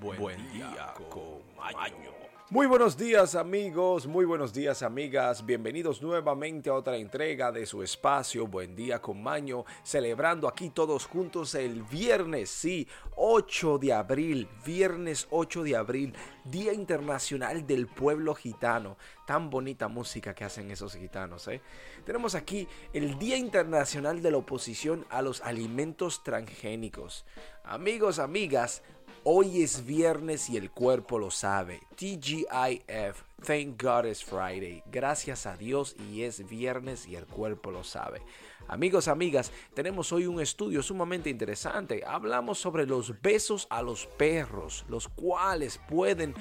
Buen, día, con Maño. Muy buenos días amigos, muy buenos días amigas, bienvenidos nuevamente a otra entrega de su espacio Buen día con Maño, celebrando aquí todos juntos el viernes, sí, 8 de abril, viernes 8 de abril, Día Internacional del Pueblo Gitano. Tan bonita música que hacen esos gitanos, ¿eh? Tenemos aquí el Día Internacional de la Oposición a los Alimentos Transgénicos. Amigos, amigas, Hoy es viernes y el cuerpo lo sabe. TGIF, Thank God it's Friday. Gracias a Dios y es viernes y el cuerpo lo sabe. Amigos, amigas, tenemos hoy un estudio sumamente interesante. Hablamos sobre los besos a los perros, los cuales pueden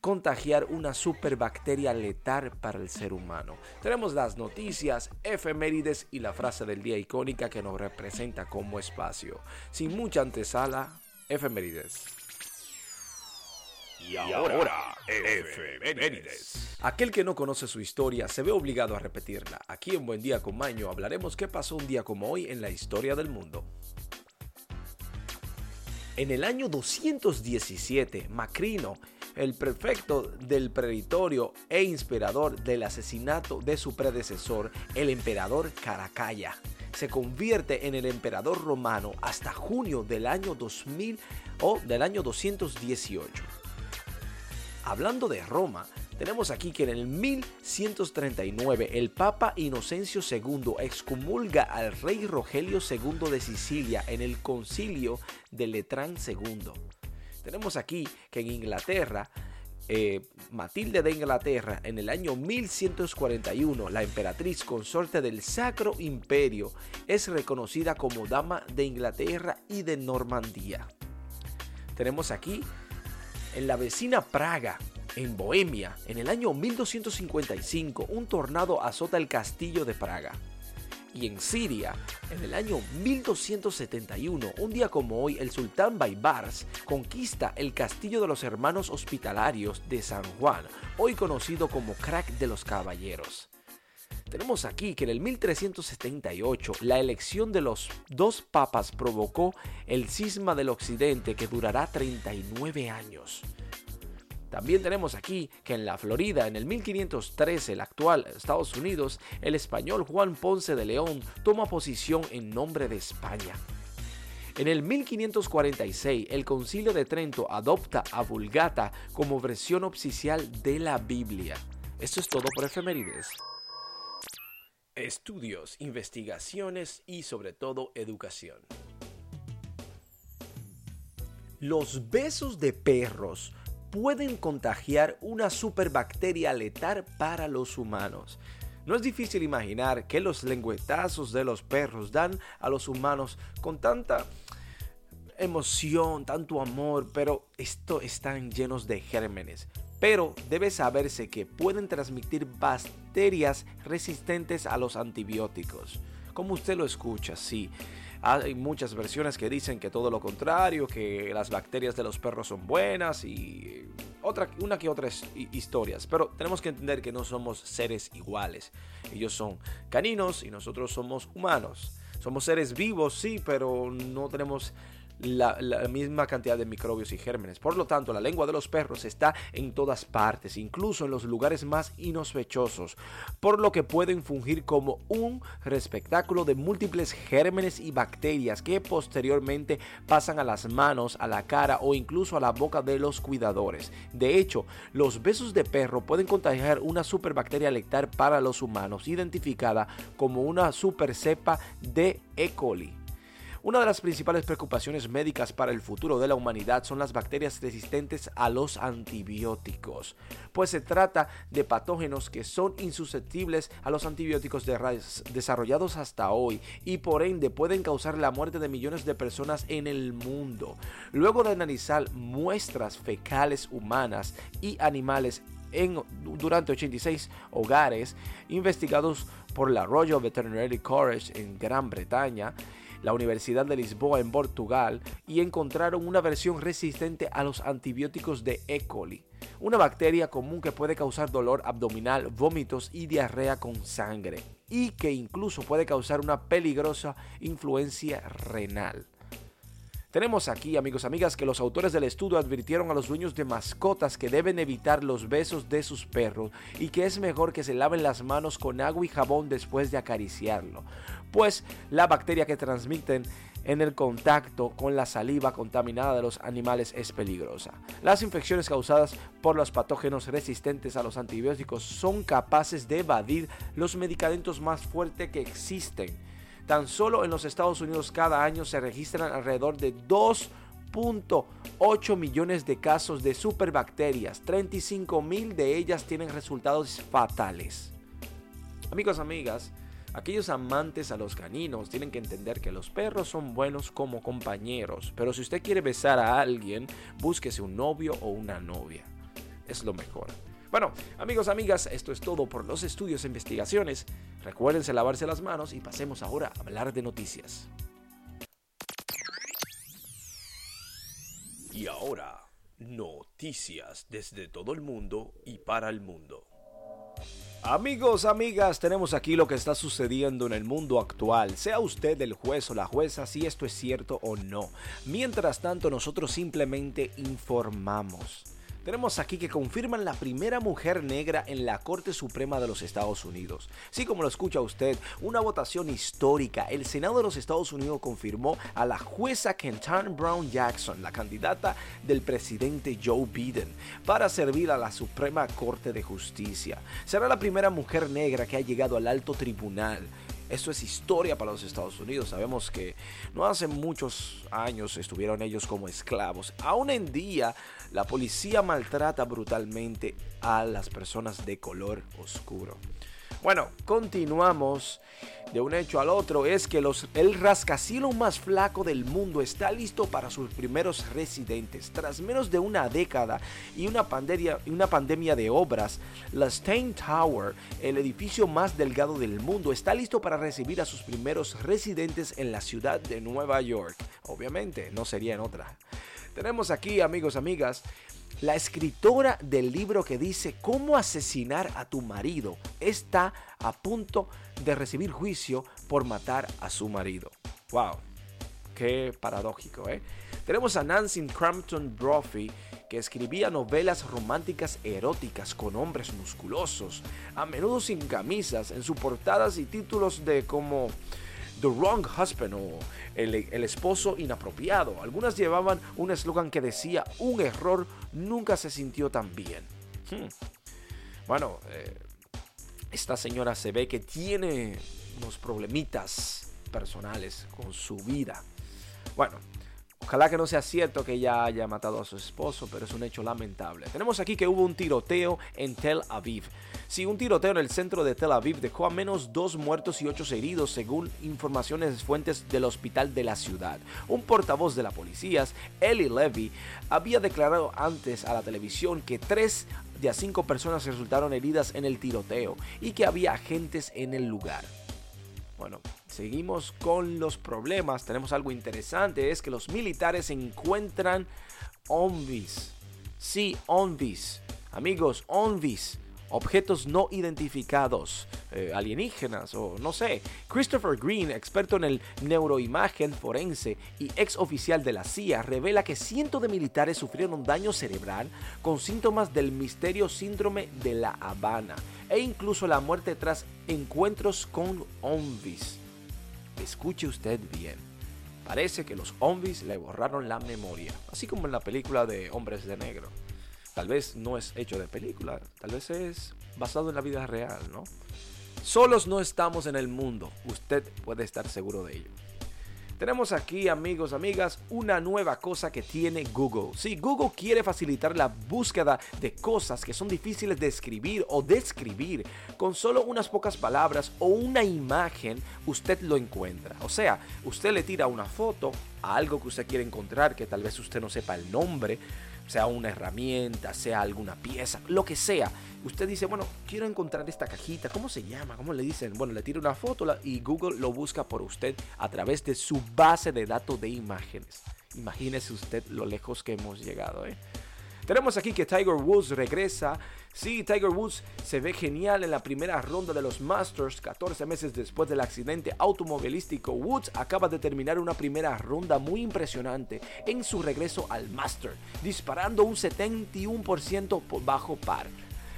contagiar una superbacteria letal para el ser humano. Tenemos las noticias, efemérides y la frase del día icónica que nos representa como espacio. Sin mucha antesala, efemérides. Y ahora, efemérides. Aquel que no conoce su historia se ve obligado a repetirla. Aquí en Buen Día con Maño hablaremos qué pasó un día como hoy en la historia del mundo. En el año 217, Macrino, el prefecto del preditorio e inspirador del asesinato de su predecesor, el emperador Caracalla, se convierte en el emperador romano hasta junio del año 2000 o del año 218. Hablando de Roma, tenemos aquí que en el 1139 el Papa Inocencio II excomulga al rey Rogelio II de Sicilia en el concilio de Letrán II. Tenemos aquí que en Inglaterra, eh, Matilde de Inglaterra, en el año 1141, la emperatriz consorte del Sacro Imperio, es reconocida como Dama de Inglaterra y de Normandía. Tenemos aquí en la vecina Praga, en Bohemia, en el año 1255, un tornado azota el castillo de Praga. Y en Siria, en el año 1271, un día como hoy, el sultán Baibars conquista el castillo de los hermanos hospitalarios de San Juan, hoy conocido como Crack de los Caballeros. Tenemos aquí que en el 1378 la elección de los dos papas provocó el cisma del occidente que durará 39 años. También tenemos aquí que en la Florida, en el 1513, el actual Estados Unidos, el español Juan Ponce de León toma posición en nombre de España. En el 1546, el Concilio de Trento adopta a Vulgata como versión oficial de la Biblia. Esto es todo por efemérides estudios, investigaciones y sobre todo educación. Los besos de perros pueden contagiar una superbacteria letal para los humanos. No es difícil imaginar que los lengüetazos de los perros dan a los humanos con tanta emoción, tanto amor, pero esto están llenos de gérmenes. Pero debe saberse que pueden transmitir bacterias resistentes a los antibióticos. Como usted lo escucha, sí. Hay muchas versiones que dicen que todo lo contrario, que las bacterias de los perros son buenas y otra, una que otras historias. Pero tenemos que entender que no somos seres iguales. Ellos son caninos y nosotros somos humanos. Somos seres vivos, sí, pero no tenemos la, misma cantidad de microbios y gérmenes. Por lo tanto, la lengua de los perros está en todas partes, incluso en los lugares más inospechosos, por lo que pueden fungir como un receptáculo de múltiples gérmenes y bacterias que posteriormente pasan a las manos, a la cara o incluso a la boca de los cuidadores. De hecho, los besos de perro pueden contagiar una superbacteria letal para los humanos, identificada como una super cepa de E. coli. Una de las principales preocupaciones médicas para el futuro de la humanidad son las bacterias resistentes a los antibióticos, pues se trata de patógenos que son insusceptibles a los antibióticos desarrollados hasta hoy y por ende pueden causar la muerte de millones de personas en el mundo. Luego de analizar muestras fecales humanas y animales en, durante 86 hogares investigados por la Royal Veterinary College en Gran Bretaña, la Universidad de Lisboa en Portugal y encontraron una versión resistente a los antibióticos de E. coli, una bacteria común que puede causar dolor abdominal, vómitos y diarrea con sangre, y que incluso puede causar una peligrosa influencia renal. Tenemos aquí, amigos, amigas, que los autores del estudio advirtieron a los dueños de mascotas que deben evitar los besos de sus perros y que es mejor que se laven las manos con agua y jabón después de acariciarlo, pues la bacteria que transmiten en el contacto con la saliva contaminada de los animales es peligrosa. Las infecciones causadas por los patógenos resistentes a los antibióticos son capaces de evadir los medicamentos más fuertes que existen. Tan solo en los Estados Unidos cada año se registran alrededor de 2.8 millones de casos de superbacterias. 35 mil de ellas tienen resultados fatales. Amigos, amigas, Aquellos amantes a los caninos tienen que entender que los perros son buenos como compañeros, pero si usted quiere besar a alguien, búsquese un novio o una novia. Es lo mejor. Bueno, amigos, amigas, esto es todo por los estudios e investigaciones. Recuérdense lavarse las manos y pasemos ahora a hablar de noticias. Y ahora, noticias desde todo el mundo y para el mundo. Amigos, amigas, tenemos aquí lo que está sucediendo en el mundo actual. Sea usted el juez o la jueza si esto es cierto o no. Mientras tanto, nosotros simplemente informamos. Tenemos aquí que confirman la primera mujer negra en la Corte Suprema de los Estados Unidos. Sí, como lo escucha usted, una votación histórica. El Senado de los Estados Unidos confirmó a la jueza Kentan Brown Jackson, la candidata del presidente Joe Biden, para servir a la Suprema Corte de Justicia. Será la primera mujer negra que ha llegado al alto tribunal. Esto es historia para los Estados Unidos. Sabemos que no hace muchos años estuvieron ellos como esclavos. Aún en día, la policía maltrata brutalmente a las personas de color oscuro. Bueno, continuamos de un hecho al otro. Es que los, el rascacielos más flaco del mundo está listo para sus primeros residentes. Tras menos de una década y una pandemia, una pandemia de obras, la Stein Tower, el edificio más delgado del mundo, está listo para recibir a sus primeros residentes en la ciudad de Nueva York. Obviamente, no sería en otra. Tenemos aquí, amigos, amigas, la escritora del libro que dice cómo asesinar a tu marido está a punto de recibir juicio por matar a su marido. ¡Wow! Qué paradójico, ¿eh? Tenemos a Nancy Crampton Brophy que escribía novelas románticas eróticas con hombres musculosos, a menudo sin camisas, en sus portadas y títulos de como The Wrong Husband o el, esposo inapropiado. Algunas llevaban un eslogan que decía, un error nunca se sintió tan bien. Hmm. Bueno, eh, esta señora se ve que tiene unos problemitas personales con su vida. Bueno, Ojalá que no sea cierto que ella haya matado a su esposo, pero es un hecho lamentable. Tenemos aquí que hubo un tiroteo en Tel Aviv. Sí, un tiroteo en el centro de Tel Aviv dejó a menos dos muertos y ocho heridos, según informaciones de fuentes del hospital de la ciudad. Un portavoz de la policía, Eli Levy, había declarado antes a la televisión que tres de a cinco personas resultaron heridas en el tiroteo y que había agentes en el lugar. Bueno, seguimos con los problemas. Tenemos algo interesante, es que los militares encuentran ONVIS. Sí, ONVIS. Amigos, ONVIS objetos no identificados, eh, alienígenas o no sé. Christopher Green, experto en el neuroimagen forense y ex oficial de la CIA, revela que cientos de militares sufrieron daño cerebral con síntomas del misterio síndrome de la Habana e incluso la muerte tras encuentros con zombies. Escuche usted bien. Parece que los zombies le borraron la memoria, así como en la película de Hombres de Negro. Tal vez no es hecho de película, tal vez es basado en la vida real, ¿no? Solos no estamos en el mundo, usted puede estar seguro de ello. Tenemos aquí, amigos, amigas, una nueva cosa que tiene Google. Si Google quiere facilitar la búsqueda de cosas que son difíciles de escribir o describir con solo unas pocas palabras o una imagen, usted lo encuentra. O sea, usted le tira una foto a algo que usted quiere encontrar, que tal vez usted no sepa el nombre, sea una herramienta, sea alguna pieza, lo que sea. Usted dice, bueno, quiero encontrar esta cajita, ¿cómo se llama? ¿Cómo le dicen? Bueno, le tira una foto y Google lo busca por usted a través de su base de datos de imágenes. Imagínese usted lo lejos que hemos llegado, ¿eh? Tenemos aquí que Tiger Woods regresa. Sí, Tiger Woods se ve genial en la primera ronda de los Masters. 14 meses después del accidente automovilístico, Woods acaba de terminar una primera ronda muy impresionante en su regreso al Master, disparando un 71% bajo par.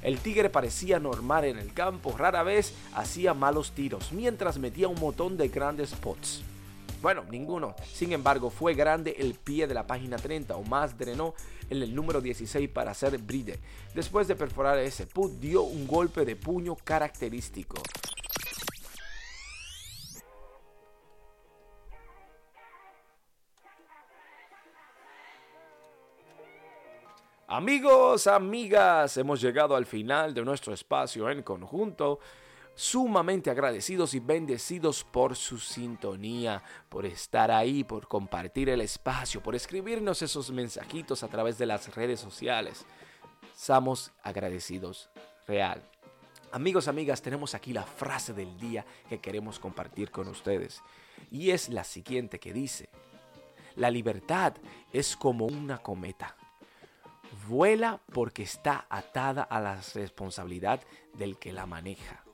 El tigre parecía normal en el campo, rara vez hacía malos tiros, mientras metía un montón de grandes pots. Bueno, ninguno. Sin embargo, fue grande el pie de la página 30 o más drenó en el número 16 para hacer bride. Después de perforar ese put, dio un golpe de puño característico. Amigos, amigas, hemos llegado al final de nuestro espacio en conjunto. Sumamente agradecidos y bendecidos por su sintonía, por estar ahí, por compartir el espacio, por escribirnos esos mensajitos a través de las redes sociales. Somos agradecidos, real. Amigos, amigas, tenemos aquí la frase del día que queremos compartir con ustedes. Y es la siguiente que dice, la libertad es como una cometa Vuela porque está atada a la responsabilidad del que la maneja.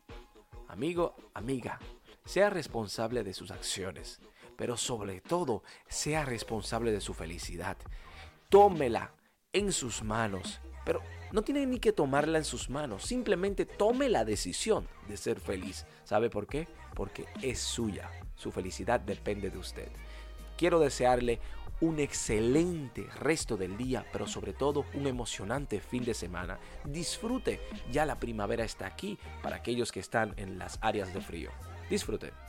Amigo, amiga, sea responsable de sus acciones, pero sobre todo sea responsable de su felicidad. Tómela en sus manos, pero no tiene ni que tomarla en sus manos, simplemente tome la decisión de ser feliz. ¿Sabe por qué? Porque es suya. Su felicidad depende de usted. Quiero desearle un excelente resto del día, pero sobre todo un emocionante fin de semana. Disfrute, ya la primavera está aquí para aquellos que están en las áreas de frío. Disfrute.